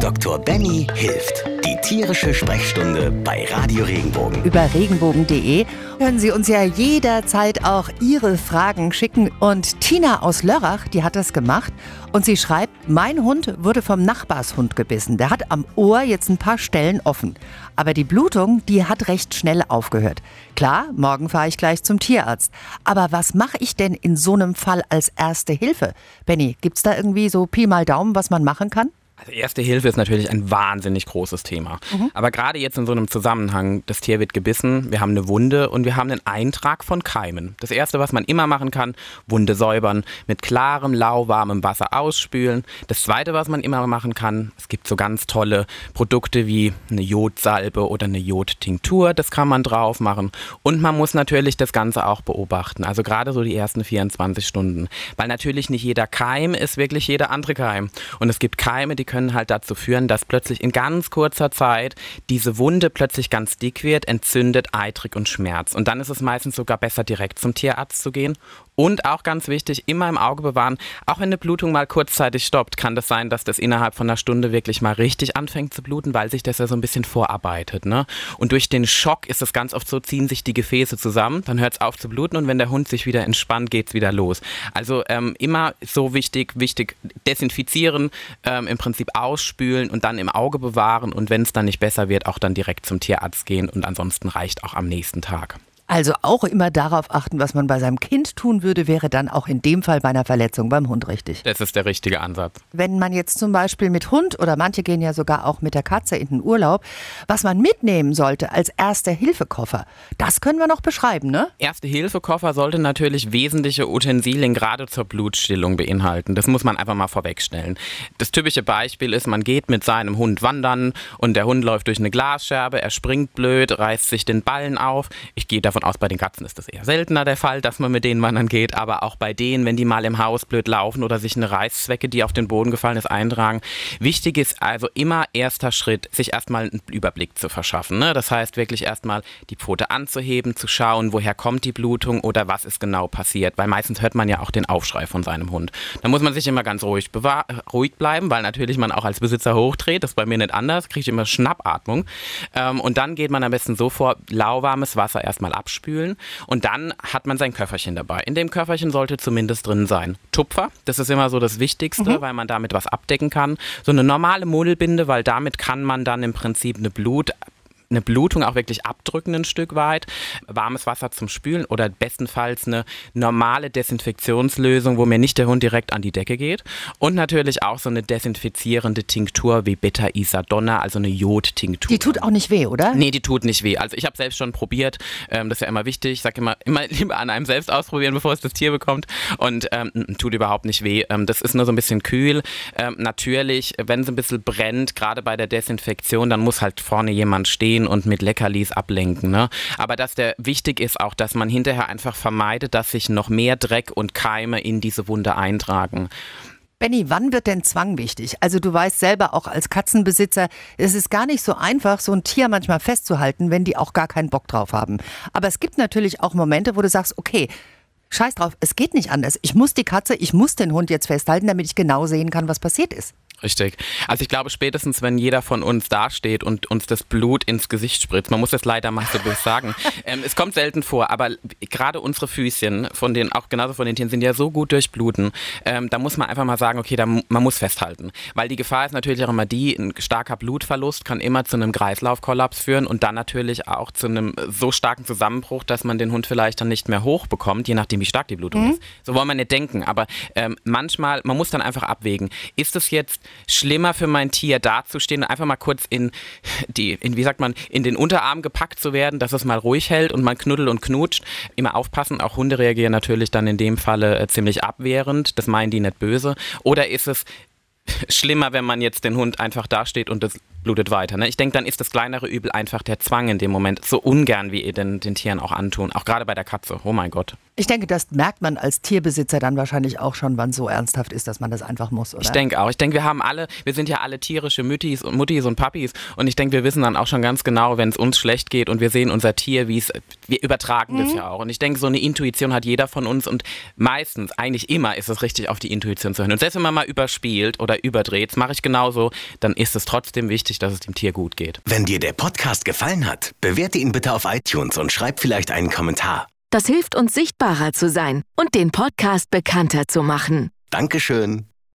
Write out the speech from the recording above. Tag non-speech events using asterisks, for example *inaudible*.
Dr. Benny hilft. Die tierische Sprechstunde bei Radio Regenbogen. Über regenbogen.de können Sie uns ja jederzeit auch Ihre Fragen schicken. Und Tina aus Lörrach, die hat das gemacht. Und sie schreibt, mein Hund wurde vom Nachbarshund gebissen. Der hat am Ohr jetzt ein paar Stellen offen. Aber die Blutung, die hat recht schnell aufgehört. Klar, morgen fahre ich gleich zum Tierarzt. Aber was mache ich denn in so einem Fall als erste Hilfe? Benny, gibt's da irgendwie so Pi mal Daumen, was man machen kann? Also Erste Hilfe ist natürlich ein wahnsinnig großes Thema. Mhm. Aber gerade jetzt in so einem Zusammenhang, das Tier wird gebissen, wir haben eine Wunde und wir haben einen Eintrag von Keimen. Das Erste, was man immer machen kann, Wunde säubern, mit klarem, lauwarmem Wasser ausspülen. Das Zweite, was man immer machen kann, es gibt so ganz tolle Produkte wie eine Jodsalbe oder eine Jodtinktur, das kann man drauf machen. Und man muss natürlich das Ganze auch beobachten, also gerade so die ersten 24 Stunden. Weil natürlich nicht jeder Keim ist wirklich jeder andere Keim. Und es gibt Keime, die können halt dazu führen, dass plötzlich in ganz kurzer Zeit diese Wunde plötzlich ganz dick wird, entzündet, eitrig und schmerzt. Und dann ist es meistens sogar besser, direkt zum Tierarzt zu gehen und auch ganz wichtig, immer im Auge bewahren, auch wenn eine Blutung mal kurzzeitig stoppt, kann das sein, dass das innerhalb von einer Stunde wirklich mal richtig anfängt zu bluten, weil sich das ja so ein bisschen vorarbeitet. Ne? Und durch den Schock ist es ganz oft so, ziehen sich die Gefäße zusammen, dann hört es auf zu bluten und wenn der Hund sich wieder entspannt, geht es wieder los. Also ähm, immer so wichtig, wichtig, desinfizieren, ähm, im Prinzip ausspülen und dann im Auge bewahren und wenn es dann nicht besser wird, auch dann direkt zum Tierarzt gehen und ansonsten reicht auch am nächsten Tag. Also auch immer darauf achten, was man bei seinem Kind tun würde, wäre dann auch in dem Fall bei einer Verletzung beim Hund richtig. Das ist der richtige Ansatz. Wenn man jetzt zum Beispiel mit Hund oder manche gehen ja sogar auch mit der Katze in den Urlaub, was man mitnehmen sollte als Erste-Hilfe-Koffer, das können wir noch beschreiben, ne? Erste-Hilfe-Koffer sollte natürlich wesentliche Utensilien gerade zur Blutstillung beinhalten. Das muss man einfach mal vorwegstellen. Das typische Beispiel ist, man geht mit seinem Hund wandern und der Hund läuft durch eine Glasscherbe, er springt blöd, reißt sich den Ballen auf. Ich gehe davon davon aus, bei den Katzen ist das eher seltener der Fall, dass man mit denen wandern geht, aber auch bei denen, wenn die mal im Haus blöd laufen oder sich eine Reißzwecke, die auf den Boden gefallen ist, eintragen. Wichtig ist also immer erster Schritt, sich erstmal einen Überblick zu verschaffen. Ne? Das heißt wirklich erstmal die Pfote anzuheben, zu schauen, woher kommt die Blutung oder was ist genau passiert, weil meistens hört man ja auch den Aufschrei von seinem Hund. Da muss man sich immer ganz ruhig, ruhig bleiben, weil natürlich man auch als Besitzer hochdreht, das ist bei mir nicht anders, kriege ich immer Schnappatmung. Ähm, und dann geht man am besten so vor, lauwarmes Wasser erstmal ab abspülen und dann hat man sein Köfferchen dabei. In dem Köfferchen sollte zumindest drin sein Tupfer, das ist immer so das Wichtigste, mhm. weil man damit was abdecken kann. So eine normale Modelbinde, weil damit kann man dann im Prinzip eine Blut eine Blutung auch wirklich abdrücken ein Stück weit, warmes Wasser zum Spülen oder bestenfalls eine normale Desinfektionslösung, wo mir nicht der Hund direkt an die Decke geht und natürlich auch so eine desinfizierende Tinktur wie Beta-Isadonna, also eine Jodtinktur. Die tut auch nicht weh, oder? Nee, die tut nicht weh. Also ich habe selbst schon probiert, ähm, das ist ja immer wichtig, ich sage immer, *laughs* immer lieber an einem selbst ausprobieren, bevor es das Tier bekommt und ähm, tut überhaupt nicht weh. Ähm, das ist nur so ein bisschen kühl. Ähm, natürlich, wenn es ein bisschen brennt, gerade bei der Desinfektion, dann muss halt vorne jemand stehen gehen und mit Leckerlis ablenken. Ne? Aber dass der wichtig ist auch, dass man hinterher einfach vermeidet, dass sich noch mehr Dreck und Keime in diese Wunde eintragen. Benny, wann wird denn Zwang wichtig? Also du weißt selber auch als Katzenbesitzer, es ist gar nicht so einfach, so ein Tier manchmal festzuhalten, wenn die auch gar keinen Bock drauf haben. Aber es gibt natürlich auch Momente, wo du sagst, okay, scheiß drauf, es geht nicht anders. Ich muss die Katze, ich muss den Hund jetzt festhalten, damit ich genau sehen kann, was passiert ist. Richtig. Also ich glaube, spätestens, wenn jeder von uns dasteht und uns das Blut ins Gesicht spritzt, man muss es leider mal so sagen, *laughs* ähm, es kommt selten vor, aber gerade unsere Füßchen, von den, auch genauso von den Tieren, sind ja so gut durchbluten, ähm, da muss man einfach mal sagen, okay, da, man muss festhalten. Weil die Gefahr ist natürlich auch immer die, ein starker Blutverlust kann immer zu einem Kreislaufkollaps führen und dann natürlich auch zu einem so starken Zusammenbruch, dass man den Hund vielleicht dann nicht mehr hochbekommt, je nachdem, wie stark die Blutung mhm. ist. So wollen wir nicht denken, aber ähm, manchmal, man muss dann einfach abwägen, ist es jetzt schlimmer für mein Tier dazustehen und einfach mal kurz in die, in, wie sagt man, in den Unterarm gepackt zu werden, dass es mal ruhig hält und man knuddelt und knutscht. Immer aufpassen, auch Hunde reagieren natürlich dann in dem Falle äh, ziemlich abwehrend, das meinen die nicht böse. Oder ist es schlimmer, wenn man jetzt den Hund einfach dasteht und das blutet weiter. Ne? Ich denke, dann ist das kleinere Übel einfach der Zwang in dem Moment, so ungern wie ihr den, den Tieren auch antun, auch gerade bei der Katze. Oh mein Gott. Ich denke, das merkt man als Tierbesitzer dann wahrscheinlich auch schon, wann es so ernsthaft ist, dass man das einfach muss, oder? Ich denke auch. Ich denke, wir haben alle, wir sind ja alle tierische Müttis und Muttis und Papis und ich denke, wir wissen dann auch schon ganz genau, wenn es uns schlecht geht und wir sehen unser Tier, wie es, wir übertragen mhm. das ja auch. Und ich denke, so eine Intuition hat jeder von uns und meistens, eigentlich immer, ist es richtig, auf die Intuition zu hören. Und selbst wenn man mal überspielt oder oder überdreht, mache ich genauso, dann ist es trotzdem wichtig, dass es dem Tier gut geht. Wenn dir der Podcast gefallen hat, bewerte ihn bitte auf iTunes und schreib vielleicht einen Kommentar. Das hilft uns sichtbarer zu sein und den Podcast bekannter zu machen. Dankeschön.